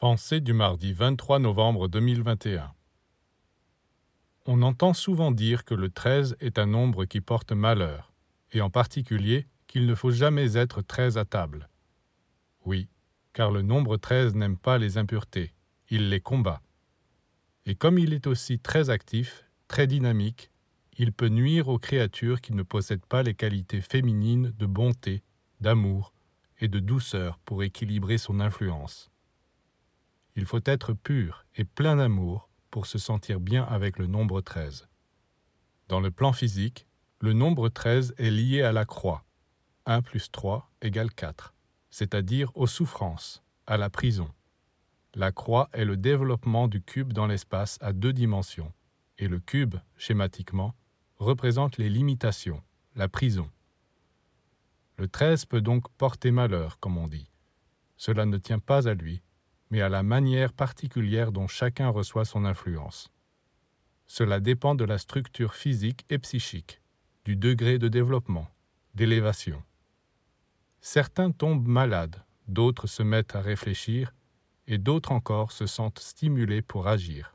Pensée du mardi 23 novembre 2021 On entend souvent dire que le 13 est un nombre qui porte malheur, et en particulier qu'il ne faut jamais être 13 à table. Oui, car le nombre 13 n'aime pas les impuretés, il les combat. Et comme il est aussi très actif, très dynamique, il peut nuire aux créatures qui ne possèdent pas les qualités féminines de bonté, d'amour et de douceur pour équilibrer son influence. Il faut être pur et plein d'amour pour se sentir bien avec le nombre 13. Dans le plan physique, le nombre 13 est lié à la croix. 1 plus 3 égale 4, c'est-à-dire aux souffrances, à la prison. La croix est le développement du cube dans l'espace à deux dimensions, et le cube, schématiquement, représente les limitations, la prison. Le 13 peut donc porter malheur, comme on dit. Cela ne tient pas à lui, mais à la manière particulière dont chacun reçoit son influence. Cela dépend de la structure physique et psychique, du degré de développement, d'élévation. Certains tombent malades, d'autres se mettent à réfléchir, et d'autres encore se sentent stimulés pour agir.